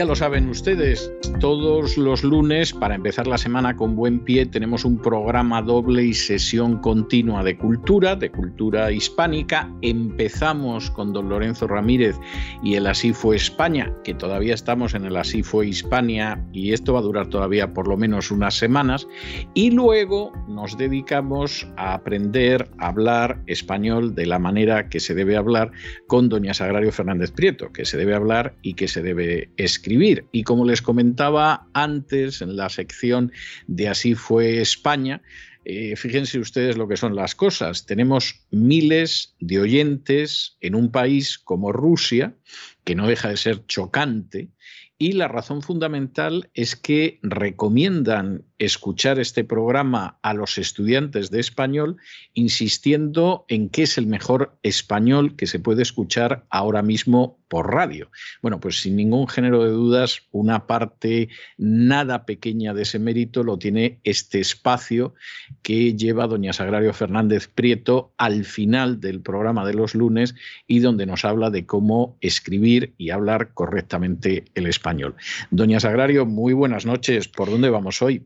Ya lo saben ustedes, todos los lunes, para empezar la semana con buen pie, tenemos un programa doble y sesión continua de cultura, de cultura hispánica. Empezamos con don Lorenzo Ramírez y el Así fue España, que todavía estamos en el Así fue Hispania y esto va a durar todavía por lo menos unas semanas. Y luego nos dedicamos a aprender a hablar español de la manera que se debe hablar con doña Sagrario Fernández Prieto, que se debe hablar y que se debe escribir Y como les comentaba antes en la sección de Así fue España, eh, fíjense ustedes lo que son las cosas. Tenemos miles de oyentes en un país como Rusia, que no deja de ser chocante, y la razón fundamental es que recomiendan escuchar este programa a los estudiantes de español, insistiendo en que es el mejor español que se puede escuchar ahora mismo por radio. Bueno, pues sin ningún género de dudas, una parte nada pequeña de ese mérito lo tiene este espacio que lleva doña Sagrario Fernández Prieto al final del programa de los lunes y donde nos habla de cómo escribir y hablar correctamente el español. Doña Sagrario, muy buenas noches. ¿Por dónde vamos hoy?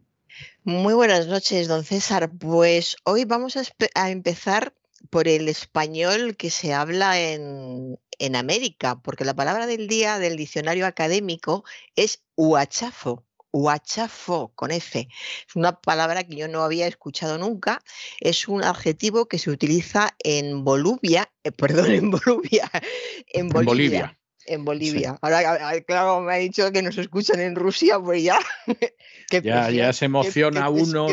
Muy buenas noches, don César. Pues hoy vamos a, empezar por el español que se habla en, en América, porque la palabra del día del diccionario académico es huachafo. Huachafo con F. Es una palabra que yo no había escuchado nunca. Es un adjetivo que se utiliza en Bolivia, eh, perdón, en Bolivia, en Bolivia. En Bolivia. Ahora, claro, me ha dicho que nos escuchan en Rusia, pues ya. ya, ya se emociona uno.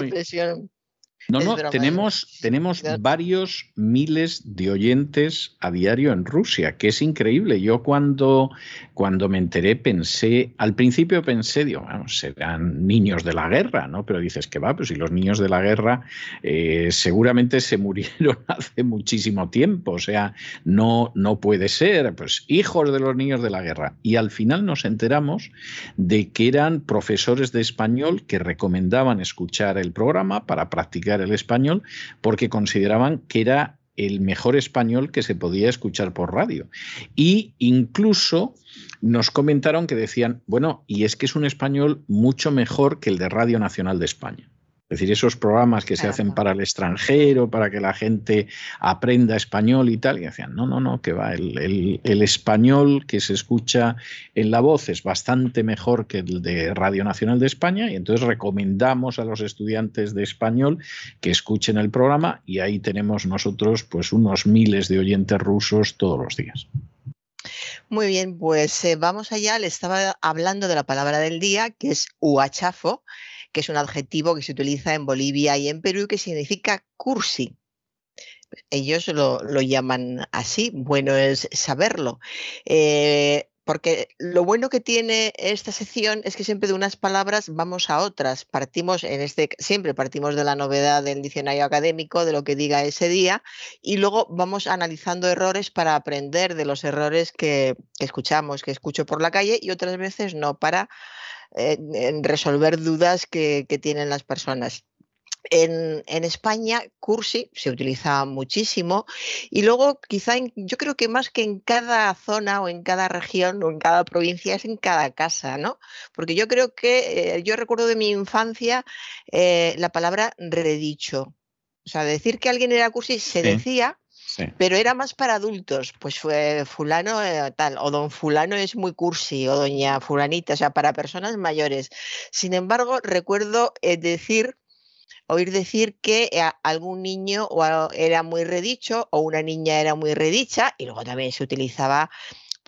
No, no, tenemos, tenemos varios miles de oyentes a diario en Rusia, que es increíble. Yo cuando, cuando me enteré pensé, al principio pensé, digo, serán niños de la guerra, ¿no? Pero dices que va, pues si los niños de la guerra eh, seguramente se murieron hace muchísimo tiempo, o sea, no, no puede ser, pues hijos de los niños de la guerra. Y al final nos enteramos de que eran profesores de español que recomendaban escuchar el programa para practicar el español porque consideraban que era el mejor español que se podía escuchar por radio. Y incluso nos comentaron que decían, bueno, y es que es un español mucho mejor que el de Radio Nacional de España. Es decir, esos programas que se hacen para el extranjero, para que la gente aprenda español y tal, y decían, no, no, no, que va, el, español que se escucha en la voz es bastante mejor que el de Radio Nacional de España, y entonces recomendamos a los estudiantes de español que escuchen el programa, y ahí tenemos nosotros pues unos miles de oyentes rusos todos los días. Muy bien, pues eh, vamos allá. Le estaba hablando de la palabra del día, que es huachafo que es un adjetivo que se utiliza en Bolivia y en Perú que significa cursi. Ellos lo, llaman así, bueno es saberlo. Eh, porque lo bueno que tiene esta sección es que siempre de unas palabras vamos a otras. Partimos en este siempre partimos de la novedad del diccionario académico de lo que diga ese día y luego vamos analizando errores para aprender de los errores que escuchamos, que escucho por la calle y otras veces no para en, resolver dudas que, tienen las personas. En, España, Cursi se utiliza muchísimo y luego quizá yo creo que más que en cada zona o en cada región o en cada provincia es en cada casa, ¿no? Porque yo creo que eh, yo recuerdo de mi infancia eh, la palabra redicho. O sea, decir que alguien era Cursi se decía, pero era más para adultos, pues fue fulano eh, tal, o don fulano es muy cursi, o doña fulanita, o sea, para personas mayores. Sin embargo, recuerdo eh, decir, oír decir que algún niño era muy redicho o una niña era muy redicha, y luego también se utilizaba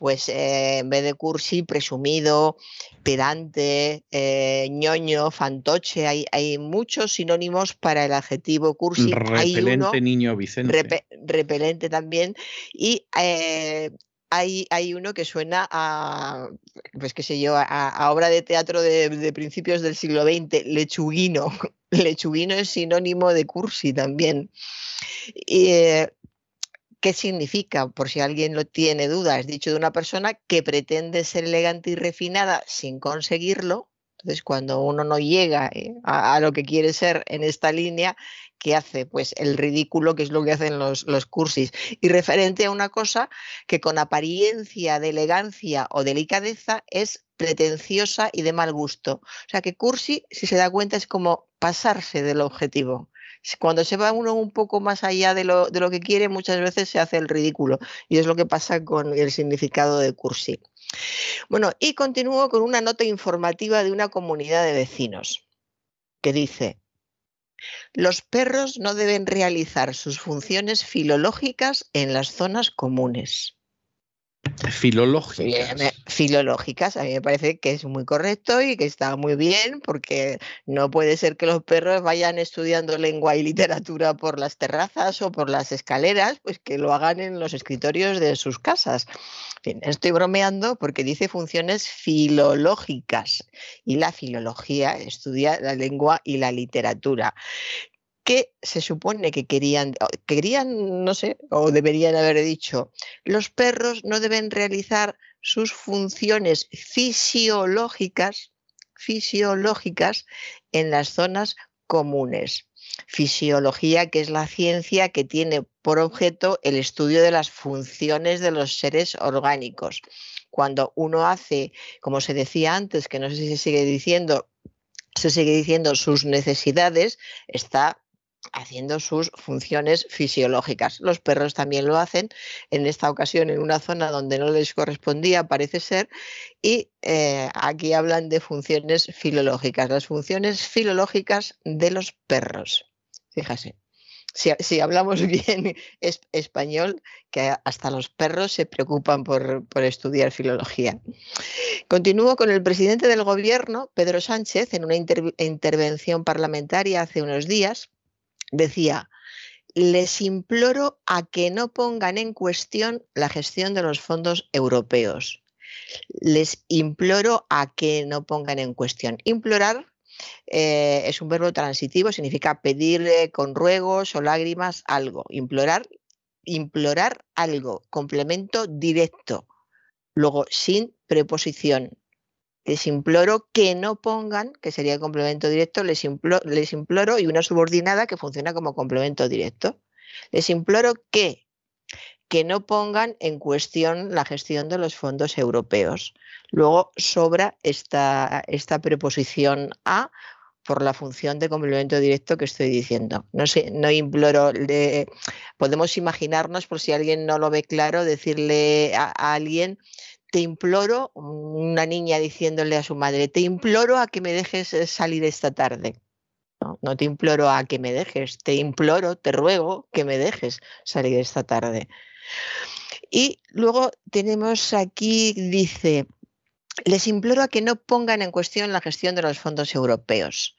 pues eh, en vez de cursi, presumido, pedante, eh, ñoño, fantoche, hay, hay, muchos sinónimos para el adjetivo cursi. Repelente, niño Vicente. repelente también. Y eh, hay, hay, uno que suena a, pues qué sé yo, a, obra de teatro de, principios del siglo XX, lechuguino. Lechuguino es sinónimo de cursi también. Y, ¿Qué significa? Por si alguien lo tiene dudas, dicho de una persona que pretende ser elegante y refinada sin conseguirlo. Entonces, cuando uno no llega eh, a, lo que quiere ser en esta línea, ¿qué hace? Pues el ridículo, que es lo que hacen los, los cursis. Y referente a una cosa que con apariencia de elegancia o delicadeza es pretenciosa y de mal gusto. O sea que cursi, si se da cuenta, es como pasarse del objetivo cuando se va uno un poco más allá de lo, de lo que quiere, muchas veces se hace el ridículo. Y es lo que pasa con el significado de cursi. Bueno, y continúo con una nota informativa de una comunidad de vecinos que dice, los perros no deben realizar sus funciones filológicas en las zonas comunes. Filológicas. Filológicas, a mí me parece que es muy correcto y que está muy bien, porque no puede ser que los perros vayan estudiando lengua y literatura por las terrazas o por las escaleras, pues que lo hagan en los escritorios de sus casas. estoy bromeando porque dice funciones filológicas y la filología estudia la lengua y la literatura que se supone que querían, querían, no sé, o deberían haber dicho, los perros no deben realizar sus funciones fisiológicas, fisiológicas en las zonas comunes. Fisiología, que es la ciencia que tiene por objeto el estudio de las funciones de los seres orgánicos. Cuando uno hace, como se decía antes, que no sé si se sigue diciendo, se sigue diciendo sus necesidades, está haciendo sus funciones fisiológicas. Los perros también lo hacen, en esta ocasión en una zona donde no les correspondía, parece ser, y eh, aquí hablan de funciones filológicas, las funciones filológicas de los perros. Fíjase. Si, hablamos bien español, que hasta los perros se preocupan por, estudiar filología. Continúo con el presidente del gobierno, Pedro Sánchez, en una intervención parlamentaria hace unos días, decía, les imploro a que no pongan en cuestión la gestión de los fondos europeos. Les imploro a que no pongan en cuestión. Implorar eh, es un verbo transitivo, significa pedir con ruegos o lágrimas algo. Implorar, implorar algo, complemento directo. Luego, sin preposición les imploro que no pongan, que sería el complemento directo, les imploro, y una subordinada que funciona como complemento directo. Les imploro que, que no pongan en cuestión la gestión de los fondos europeos. Luego sobra esta, esta preposición a por la función de complemento directo que estoy diciendo. No no imploro, podemos imaginarnos, por si alguien no lo ve claro, decirle a alguien te imploro, una niña diciéndole a su madre, te imploro a que me dejes eh, salir esta tarde. No, no te imploro a que me dejes, te imploro, te ruego que me dejes salir esta tarde. Y luego tenemos aquí, dice, les imploro a que no pongan en cuestión la gestión de los fondos europeos.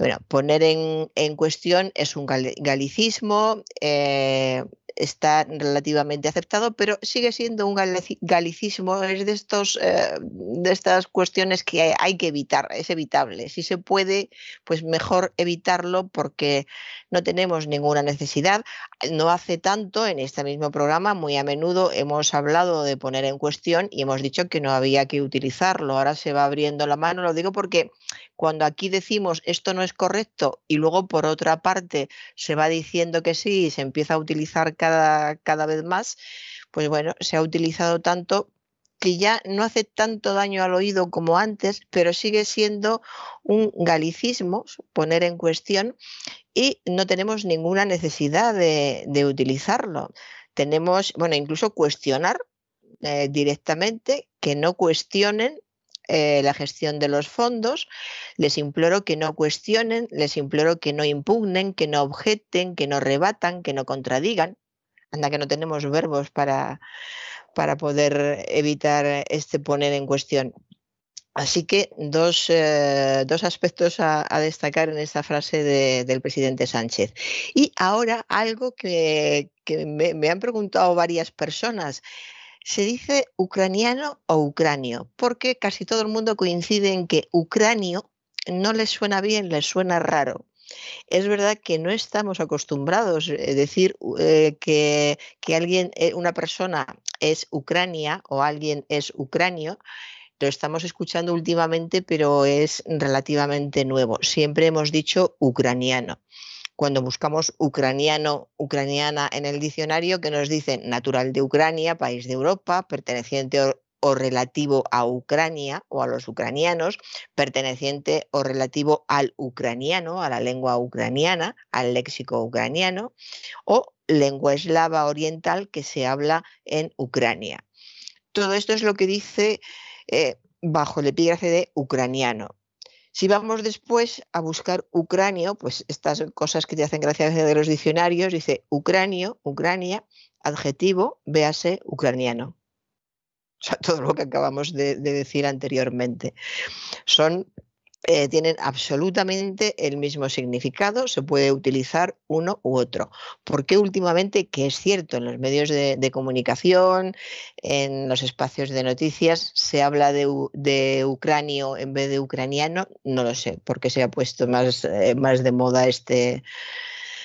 Bueno, poner en, cuestión es un galicismo, eh, está relativamente aceptado, pero sigue siendo un galicismo, es de, estos, eh, de estas cuestiones que hay que evitar, es evitable. Si se puede, pues mejor evitarlo porque no tenemos ninguna necesidad. No hace tanto en este mismo programa, muy a menudo hemos hablado de poner en cuestión y hemos dicho que no había que utilizarlo. Ahora se va abriendo la mano, lo digo porque cuando aquí decimos esto no es correcto y luego por otra parte se va diciendo que sí y se empieza a utilizar cada, cada vez más, pues bueno, se ha utilizado tanto que ya no hace tanto daño al oído como antes, pero sigue siendo un galicismo poner en cuestión y no tenemos ninguna necesidad de, utilizarlo. Tenemos, bueno, incluso cuestionar eh, directamente, que no cuestionen eh, la gestión de los fondos. Les imploro que no cuestionen, les imploro que no impugnen, que no objeten, que no rebatan, que no contradigan. Anda que no tenemos verbos para, para poder evitar este poner en cuestión. Así que dos, eh, dos aspectos a, destacar en esta frase del presidente Sánchez. Y ahora algo que, me, han preguntado varias personas. Se dice ucraniano o ucranio, porque casi todo el mundo coincide en que ucranio no les suena bien, les suena raro. Es verdad que no estamos acostumbrados a eh, decir eh, que, alguien, una persona es Ucrania o alguien es ucranio, lo estamos escuchando últimamente, pero es relativamente nuevo. Siempre hemos dicho ucraniano. Cuando buscamos ucraniano, ucraniana en el diccionario, que nos dice natural de Ucrania, país de Europa, perteneciente o, relativo a Ucrania o a los ucranianos, perteneciente o relativo al ucraniano, a la lengua ucraniana, al léxico ucraniano, o lengua eslava oriental que se habla en Ucrania. Todo esto es lo que dice eh, bajo el epígrafe de ucraniano. Si vamos después a buscar ucranio, pues estas cosas que te hacen gracia de los diccionarios, dice ucranio, Ucrania, adjetivo, véase ucraniano. O sea, todo lo que acabamos de decir anteriormente. Son eh, tienen absolutamente el mismo significado, se puede utilizar uno u otro. Porque últimamente, que es cierto, en los medios de, comunicación, en los espacios de noticias, se habla de, ucranio en vez de ucraniano? No lo sé, porque se ha puesto más, eh, más de moda este,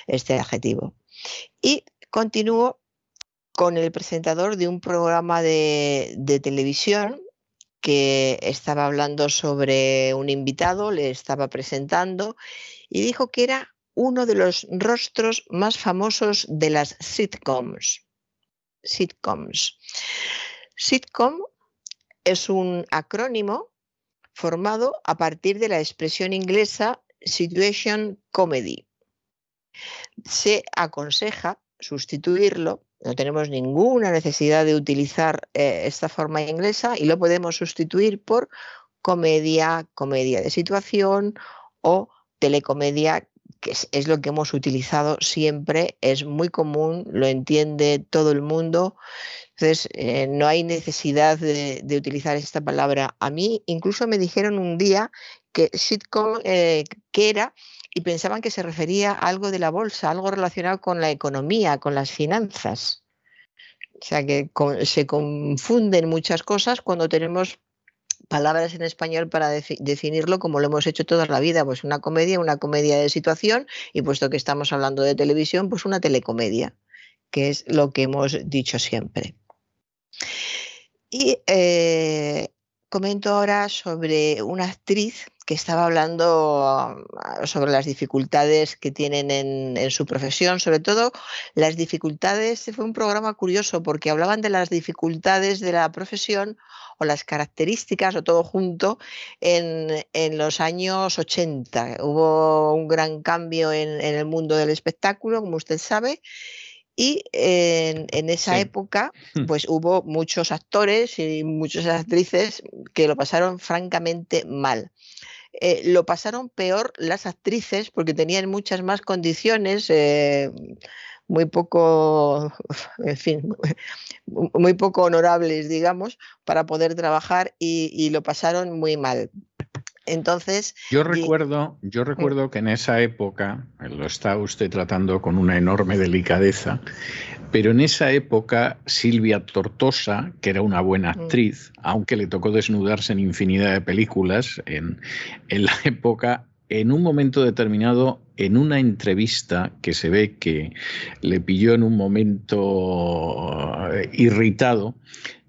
este adjetivo. Y continúo con el presentador de un programa de, televisión que estaba hablando sobre un invitado, le estaba presentando y dijo que era uno de los rostros más famosos de las sitcoms. Sitcoms. Sitcom es un acrónimo formado a partir de la expresión inglesa situation comedy. Se aconseja sustituirlo no tenemos ninguna necesidad de utilizar eh, esta forma inglesa y lo podemos sustituir por comedia, comedia de situación o telecomedia, que es, lo que hemos utilizado siempre, es muy común, lo entiende todo el mundo. Entonces, eh, no hay necesidad de, utilizar esta palabra. A mí incluso me dijeron un día que sitcom, eh, que era, y pensaban que se refería a algo de la bolsa, algo relacionado con la economía, con las finanzas. O sea que se confunden muchas cosas cuando tenemos palabras en español para definirlo como lo hemos hecho toda la vida, pues una comedia, una comedia de situación y puesto que estamos hablando de televisión, pues una telecomedia, que es lo que hemos dicho siempre. Y eh, comento ahora sobre una actriz que estaba hablando ah, sobre las dificultades que tienen en, su profesión, sobre todo las dificultades, fue un programa curioso porque hablaban de las dificultades de la profesión o las características o todo junto en, los años 80. Hubo un gran cambio en, el mundo del espectáculo, como usted sabe, y en, esa época, hmm. pues hubo muchos actores y muchas actrices que lo pasaron francamente mal. Eh, lo pasaron peor las actrices porque tenían muchas más condiciones, eh, muy poco, en fin, muy poco honorables, digamos, para poder trabajar y lo pasaron muy mal. Entonces. Yo recuerdo, yo recuerdo que en esa época, lo está usted tratando con una enorme delicadeza, pero en esa época Silvia Tortosa, que era una buena actriz, aunque le tocó desnudarse en infinidad de películas en, en la época, en un momento determinado, en una entrevista que se ve que le pilló en un momento eh, irritado,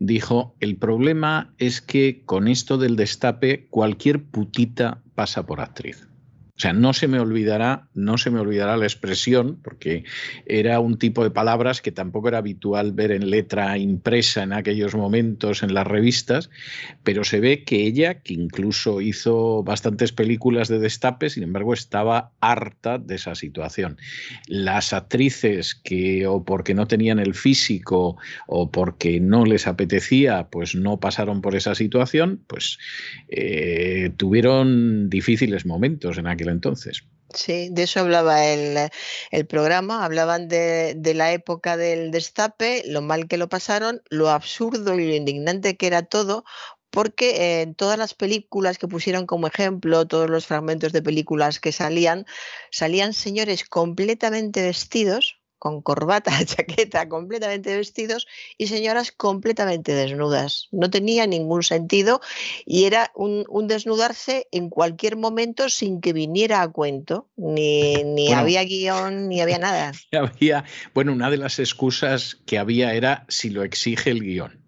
dijo, el problema es que con esto del destape cualquier putita pasa por actriz. O sea, no se me olvidará, no se me olvidará la expresión, porque era un tipo de palabras que tampoco era habitual ver en letra impresa en aquellos momentos en las revistas, pero se ve que ella, que incluso hizo bastantes películas de destape, sin embargo, estaba harta de esa situación. Las actrices que o porque no tenían el físico o porque no les apetecía, pues no pasaron por esa situación, pues eh, tuvieron difíciles momentos en aquel entonces. Sí, de eso hablaba el, el programa, hablaban de, de, la época del destape, lo mal que lo pasaron, lo absurdo y lo indignante que era todo, porque en todas las películas que pusieron como ejemplo, todos los fragmentos de películas que salían, salían señores completamente vestidos, con corbata, chaqueta, completamente vestidos y señoras completamente desnudas. No tenía ningún sentido y era un, desnudarse en cualquier momento sin que viniera a cuento. Ni, ni había guion, ni había nada. Había, bueno, una de las excusas que había era si lo exige el guion.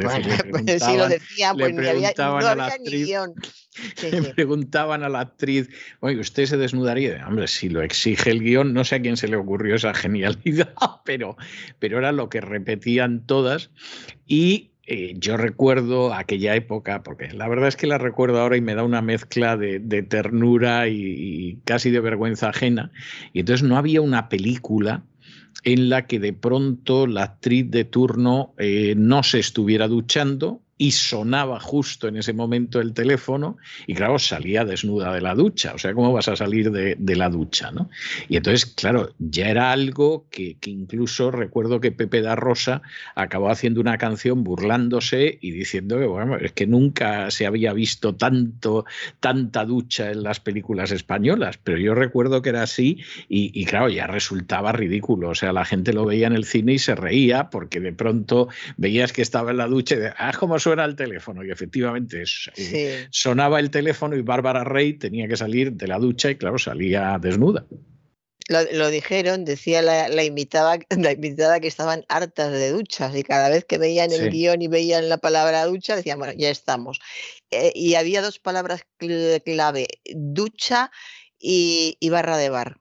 pues lo decía, pues había, no había ni guion. le preguntaban a la actriz, oye, ¿usted se desnudaría? Hombre, si lo exige el guion, no sé a quién se le ocurrió esa genialidad, pero, pero era lo que repetían todas. Y eh, yo recuerdo aquella época, porque la verdad es que la recuerdo ahora y me da una mezcla de, ternura y, casi de vergüenza ajena. Y entonces no había una película en la que de pronto la actriz de turno eh, no se estuviera duchando y sonaba justo en ese momento el teléfono y claro, salía desnuda de la ducha. O sea, ¿cómo vas a salir de, la ducha? ¿no? Y entonces, claro, ya era algo que, incluso recuerdo que Pepe da Rosa acabó haciendo una canción burlándose y diciendo que, bueno, es que nunca se había visto tanto, tanta ducha en las películas españolas, pero yo recuerdo que era así y, claro, ya resultaba ridículo. O sea, la gente lo veía en el cine y se reía porque de pronto veías que estaba en la ducha y de, ah, como suena el teléfono y efectivamente eh, sonaba el teléfono y Bárbara Rey tenía que salir de la ducha y claro, salía desnuda. Lo, dijeron, decía la, la, invitada, la invitada que estaban hartas de duchas y cada vez que veían el guion y veían la palabra ducha decían, bueno, ya estamos. Eh, y había dos palabras clave, ducha y, y barra de bar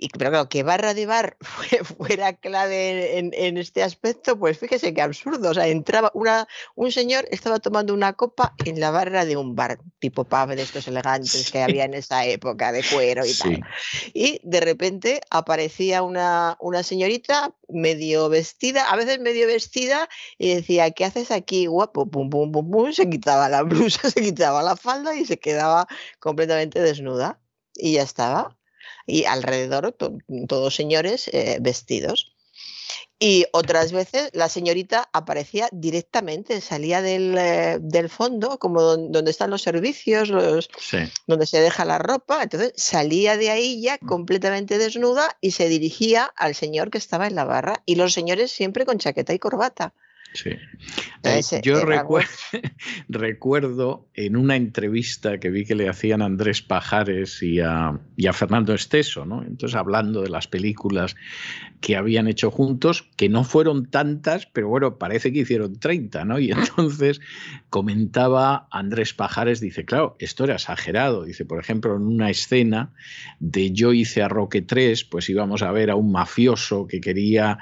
y, pero claro, que barra de bar fuera clave en, este aspecto, pues fíjese qué absurdo. O sea, entraba una, un señor, estaba tomando una copa en la barra de un bar, tipo pub de estos elegantes que había en esa época, de cuero y tal. Y de repente aparecía una, una señorita medio vestida, a veces medio vestida, y decía, ¿qué haces aquí, guapo? Pum, pum, pum, pum, se quitaba la blusa, se quitaba la falda y se quedaba completamente desnuda. Y ya estaba y alrededor todos señores eh, vestidos. Y otras veces la señorita aparecía directamente, salía del, eh, fondo, como donde están los servicios, los, donde se deja la ropa. Entonces salía de ahí ya completamente desnuda y se dirigía al señor que estaba en la barra. Y los señores siempre con chaqueta y corbata. Sí. Eh, yo recuerdo, en una entrevista que vi que le hacían a Andrés Pajares y a, Fernando Esteso, ¿no? Entonces, hablando de las películas que habían hecho juntos, que no fueron tantas, pero bueno, parece que hicieron 30, ¿no? Y entonces comentaba Andrés Pajares, dice, claro, esto era exagerado. Dice, por ejemplo, en una escena de Yo hice a Roque 3, pues íbamos a ver a un mafioso que quería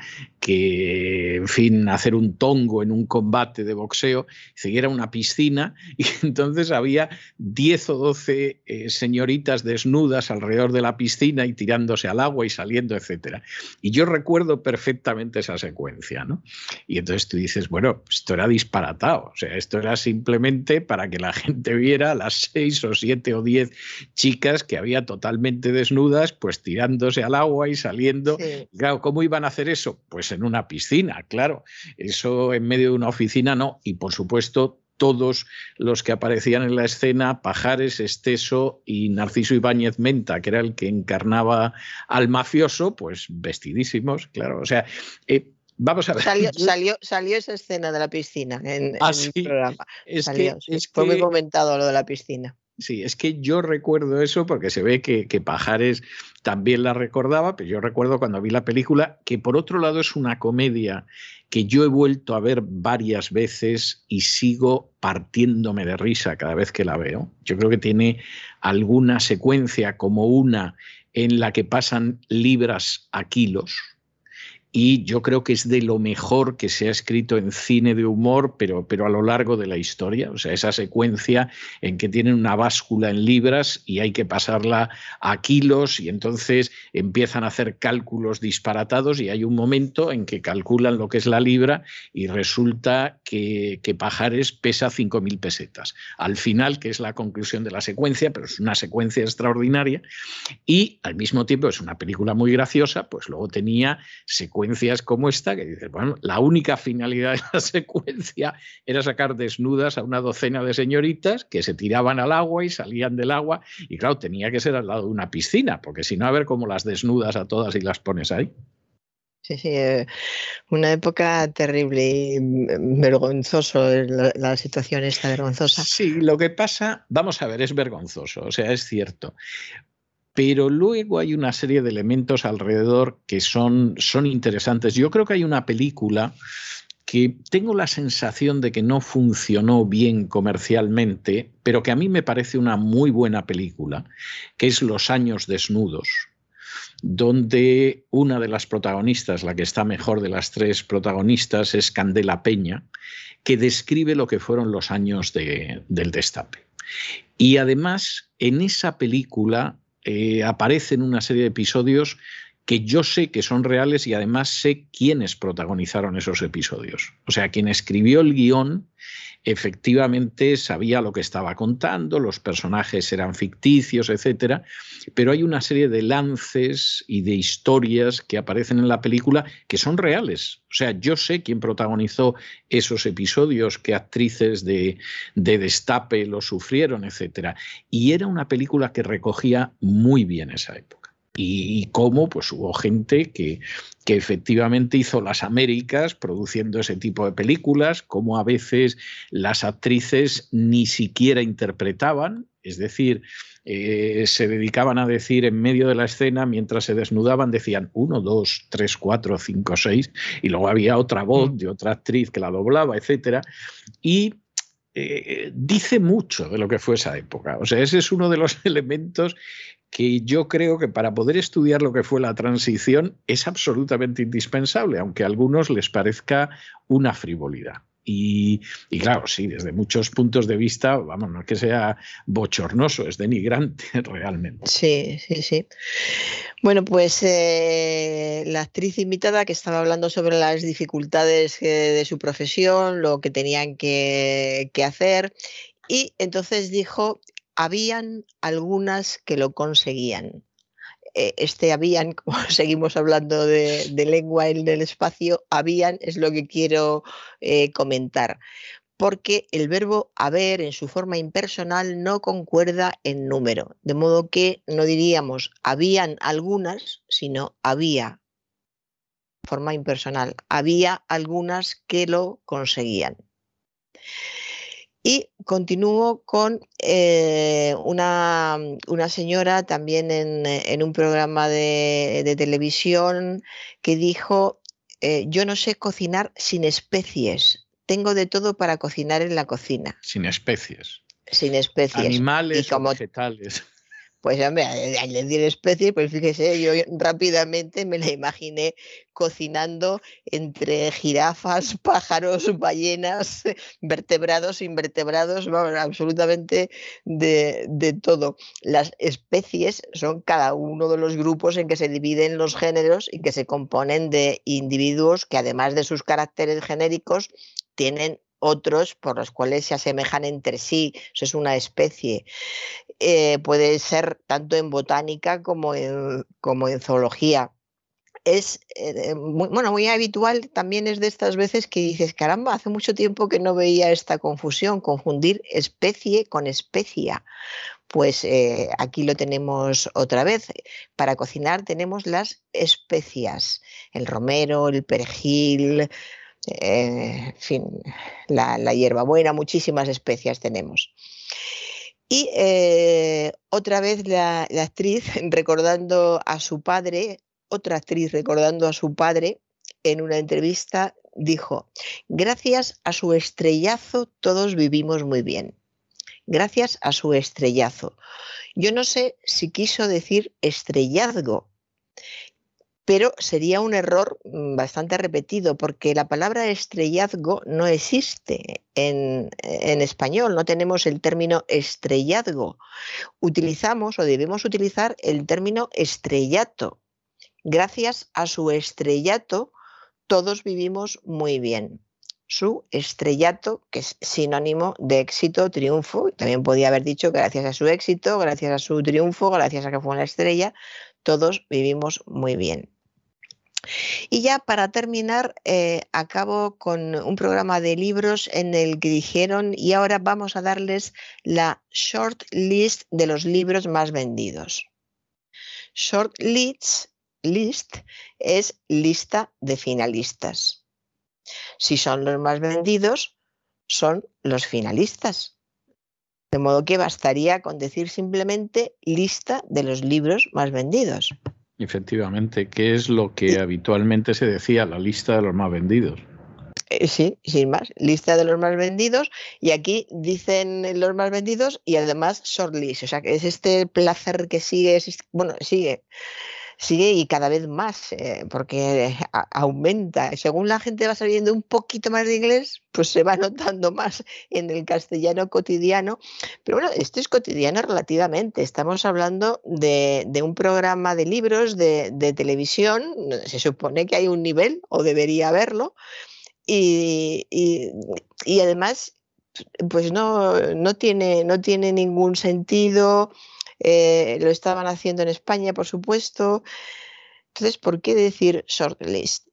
que, en fin, hacer un tongo en un combate de boxeo, siguiera una piscina y entonces había 10 o 12 eh, señoritas desnudas alrededor de la piscina y tirándose al agua y saliendo, etc. Y yo recuerdo perfectamente esa secuencia, ¿no? Y entonces tú dices, bueno, esto era disparatado, o sea, esto era simplemente para que la gente viera las 6 o 7 o 10 chicas que había totalmente desnudas, pues tirándose al agua y saliendo. Claro, ¿cómo iban a hacer eso? Pues en una piscina, claro. Eso en medio de una oficina no. Y por supuesto, todos los que aparecían en la escena, Pajares, Esteso y Narciso Ibáñez Menta, que era el que encarnaba al mafioso, pues vestidísimos, claro. O sea, eh, Vamos a ver. Salió, salió, esa escena de la piscina en, ah, el programa. Es Fue muy comentado lo de la piscina. Sí, es que yo recuerdo eso porque se ve que, Pajares también la recordaba, pero yo recuerdo cuando vi la película, que por otro lado es una comedia que yo he vuelto a ver varias veces y sigo partiéndome de risa cada vez que la veo. Yo creo que tiene alguna secuencia como una en la que pasan libras a kilos y yo creo que es de lo mejor que se ha escrito en cine de humor, pero, pero a lo largo de la historia. O sea, esa secuencia en que tienen una báscula en libras y hay que pasarla a kilos y entonces empiezan a hacer cálculos disparatados y hay un momento en que calculan lo que es la libra y resulta que, que Pajares pesa 5.000 pesetas. Al final, que es la conclusión de la secuencia, pero es una secuencia extraordinaria y al mismo tiempo es una película muy graciosa, pues luego tenía secuencias como esta, que dices, bueno, la única finalidad de la secuencia era sacar desnudas a una docena de señoritas que se tiraban al agua y salían del agua, y claro, tenía que ser al lado de una piscina, porque si no, a ver cómo las desnudas a todas y las pones ahí. Sí, sí, eh, una época terrible y vergonzoso, la, la, situación esta vergonzosa. Sí, lo que pasa, vamos a ver, es vergonzoso, o sea, es cierto pero luego hay una serie de elementos alrededor que son, son interesantes. Yo creo que hay una película que tengo la sensación de que no funcionó bien comercialmente, pero que a mí me parece una muy buena película, que es Los años desnudos, donde una de las protagonistas, la que está mejor de las tres protagonistas, es Candela Peña, que describe lo que fueron los años de, del destape. Y además, en esa película eh, aparecen una serie de episodios que yo sé que son reales y además sé quiénes protagonizaron esos episodios. O sea, quien escribió el guion efectivamente sabía lo que estaba contando, los personajes eran ficticios, etcétera, pero hay una serie de lances y de historias que aparecen en la película que son reales. O sea, yo sé quién protagonizó esos episodios, qué actrices de, de destape lo sufrieron, etcétera. Y era una película que recogía muy bien esa época y, cómo pues hubo gente que, que efectivamente hizo las Américas produciendo ese tipo de películas, cómo a veces las actrices ni siquiera interpretaban, es decir, eh, se dedicaban a decir en medio de la escena, mientras se desnudaban, decían uno, dos, tres, cuatro, cinco, seis, y luego había otra voz mm. de otra actriz que la doblaba, etcétera. Y eh, dice mucho de lo que fue esa época. O sea, ese es uno de los elementos que yo creo que para poder estudiar lo que fue la transición es absolutamente indispensable, aunque a algunos les parezca una frivolidad. Y, claro, sí, desde muchos puntos de vista, vamos, no es que sea bochornoso, es denigrante realmente. Sí, sí, sí. Bueno, pues eh, la actriz invitada que estaba hablando sobre las dificultades eh, de su profesión, lo que tenían que, que hacer, y entonces dijo habían algunas que lo conseguían. E, este habían, como seguimos hablando de, lengua en el espacio, habían es lo que quiero eh, comentar, porque el verbo haber en su forma impersonal no concuerda en número, de modo que no diríamos habían algunas, sino había forma impersonal, había algunas que lo conseguían. Y continúo con eh, una, señora también en, un programa de, televisión que dijo, eh, yo no sé cocinar sin especies, tengo de todo para cocinar en la cocina. Sin especies. Sin especies. Animales y vegetales. Pues hombre, al decir especie, pues fíjese, yo rápidamente me la imaginé cocinando entre jirafas, pájaros, ballenas, vertebrados, invertebrados, absolutamente de, de, todo. Las especies son cada uno de los grupos en que se dividen los géneros y que se componen de individuos que además de sus caracteres genéricos tienen otros por los cuales se asemejan entre sí. Eso es una especie. Eh, puede ser tanto en botánica como en, como en zoología. Es eh, muy, bueno, muy habitual también es de estas veces que dices, caramba, hace mucho tiempo que no veía esta confusión, confundir especie con especia. Pues eh, aquí lo tenemos otra vez. Para cocinar tenemos las especias, el romero, el perejil, en fin, la, hierbabuena, muchísimas especias tenemos. Y eh, otra vez la, actriz recordando a su padre, otra actriz recordando a su padre en una entrevista, dijo, gracias a su estrellazo todos vivimos muy bien. Gracias a su estrellazo. Yo no sé si quiso decir estrellazgo, pero sería un error mm, bastante repetido porque la palabra estrellazgo no existe en, español, no tenemos el término estrellazgo. Utilizamos o debemos utilizar el término estrellato. Gracias a su estrellato, todos vivimos muy bien. Su estrellato, que es sinónimo de éxito, triunfo, también podía haber dicho gracias a su éxito, gracias a su triunfo, gracias a que fue una estrella, todos vivimos muy bien. Y ya para terminar, eh, acabo con un programa de libros en el que dijeron, y ahora vamos a darles la short list de los libros más vendidos. Short list, list es lista de finalistas. Si son los más vendidos, son los finalistas. De modo que bastaría con decir simplemente lista de los libros más vendidos. Efectivamente, ¿qué es lo que habitualmente se decía, la lista de los más vendidos? Eh, sí, sin más, lista de los más vendidos y aquí dicen los más vendidos y además shortlist, o sea que es este placer que sigue, bueno, sigue sigue y cada vez más, eh, porque aumenta. Según la gente va sabiendo un poquito más de inglés, pues se va notando más en el castellano cotidiano. Pero bueno, esto es cotidiano relativamente. Estamos hablando de, un programa de libros, de, televisión. Se supone que hay un nivel, o debería haberlo. Y, y, además, pues no, no, tiene, no tiene ningún sentido eh, lo estaban haciendo en España, por supuesto. Entonces, ¿por qué decir shortlist?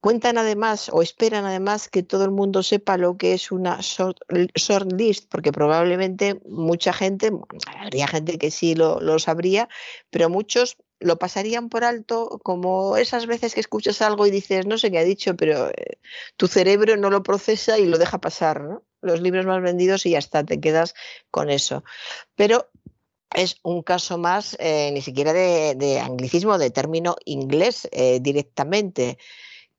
Cuentan además o esperan además que todo el mundo sepa lo que es una shortlist, porque probablemente mucha gente, habría gente que sí lo, lo sabría, pero muchos lo pasarían por alto como esas veces que escuchas algo y dices, no sé qué ha dicho, pero eh, tu cerebro no lo procesa y lo deja pasar, ¿no? Los libros más vendidos y ya está, te quedas con eso. Pero es un caso más eh, ni siquiera de, anglicismo, de término inglés eh, directamente,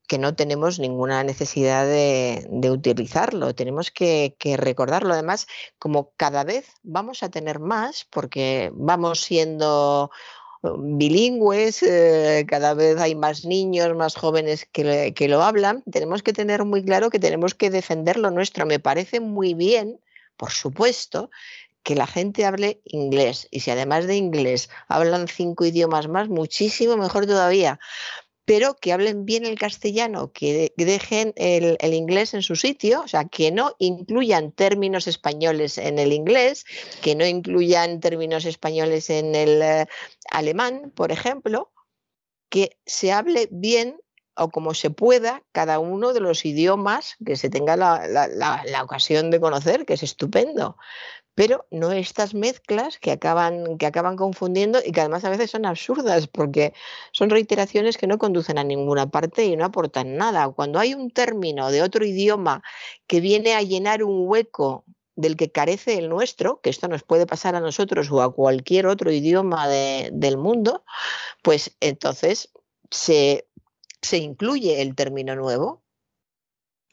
que no tenemos ninguna necesidad de, utilizarlo, tenemos que, recordarlo. Además, como cada vez vamos a tener más, porque vamos siendo um, bilingües, eh, cada vez hay más niños, más jóvenes que, que lo hablan, tenemos que tener muy claro que tenemos que defender lo nuestro. Me parece muy bien, por supuesto, que la gente hable inglés. Y si además de inglés hablan cinco idiomas más, muchísimo mejor todavía. Pero que hablen bien el castellano, que dejen el, inglés en su sitio, o sea, que no incluyan términos españoles en el inglés, que no incluyan términos españoles en el eh, alemán, por ejemplo, que se hable bien o como se pueda cada uno de los idiomas que se tenga la, la, ocasión de conocer, que es estupendo pero no estas mezclas que acaban, que acaban confundiendo y que además a veces son absurdas porque son reiteraciones que no conducen a ninguna parte y no aportan nada. Cuando hay un término de otro idioma que viene a llenar un hueco del que carece el nuestro, que esto nos puede pasar a nosotros o a cualquier otro idioma del mundo, pues entonces se, se incluye el término nuevo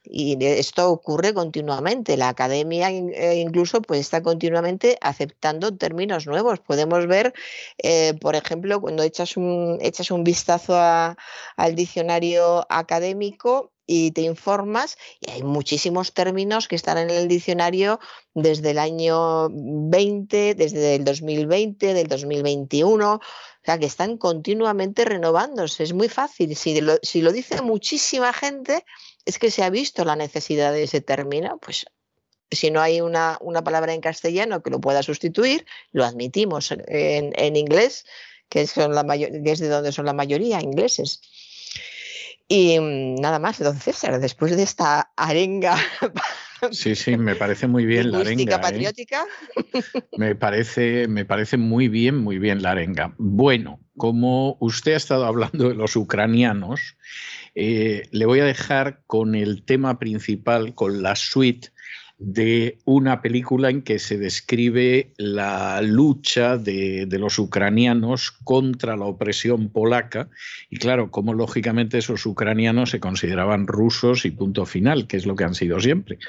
y esto ocurre continuamente. La academia eh, incluso pues, está continuamente aceptando términos nuevos. Podemos ver, eh, por ejemplo, cuando echas un, echas un vistazo al diccionario académico, y te informas y hay muchísimos términos que están en el diccionario desde el año 20, desde el 2020, del 2021, o sea, que están continuamente renovándose. Es muy fácil. Si lo, si lo dice muchísima gente, es que se ha visto la necesidad de ese término, pues si no hay una, palabra en castellano que lo pueda sustituir, lo admitimos en, inglés, que, son la que es de donde son la mayoría ingleses. Y mm, nada más, don César, después de esta arenga. Sí, sí, me parece muy bien la arenga. ¿eh? patriótica. Me, parece, me parece muy bien, muy bien la arenga. Bueno, como usted ha estado hablando de los ucranianos, eh, le voy a dejar con el tema principal, con la suite de una película en que se describe la lucha de, los ucranianos contra la opresión polaca y claro, como lógicamente esos ucranianos se consideraban rusos y punto final, que es lo que han sido siempre.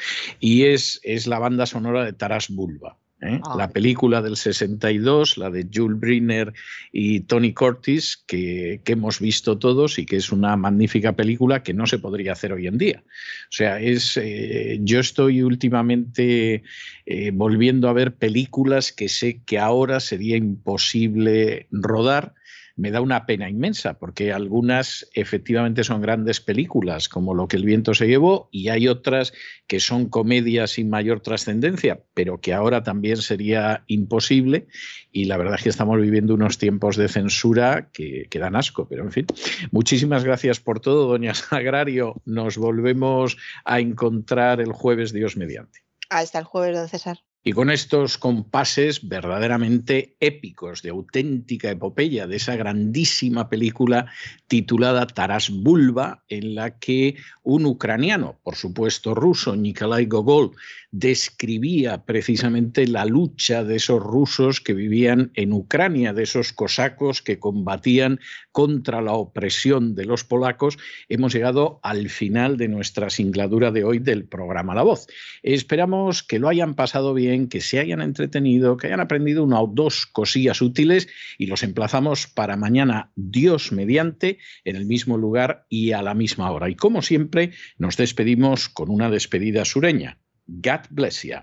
Y es, es la banda sonora de Taras Bulba. ¿Eh? Ah. La película del 62, la de Jules Briner y Tony Curtis, que, hemos visto todos y que es una magnífica película que no se podría hacer hoy en día. O sea, es, eh, yo estoy últimamente eh, volviendo a ver películas que sé que ahora sería imposible rodar me da una pena inmensa, porque algunas efectivamente son grandes películas, como Lo que el viento se llevó, y hay otras que son comedias sin mayor trascendencia, pero que ahora también sería imposible. Y la verdad es que estamos viviendo unos tiempos de censura que, dan asco, pero en fin. Muchísimas gracias por todo, doña Sagrario. Nos volvemos a encontrar el jueves, Dios mediante. Hasta el jueves, don César. Y con estos compases verdaderamente épicos, de auténtica epopeya, de esa grandísima película titulada Taras Bulba, en la que un ucraniano, por supuesto ruso, Nikolai Gogol, describía precisamente la lucha de esos rusos que vivían en Ucrania, de esos cosacos que combatían contra la opresión de los polacos, hemos llegado al final de nuestra singladura de hoy del programa La Voz. Esperamos que lo hayan pasado bien, que se hayan entretenido, que hayan aprendido una o dos cosillas útiles y los emplazamos para mañana, Dios mediante, en el mismo lugar y a la misma hora. Y como siempre, nos despedimos con una despedida sureña. God bless you.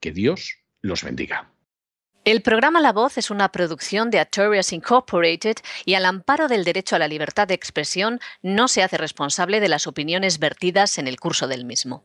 Que Dios los bendiga. El programa La Voz es una producción de Artorias Incorporated y al amparo del derecho a la libertad de expresión no se hace responsable de las opiniones vertidas en el curso del mismo.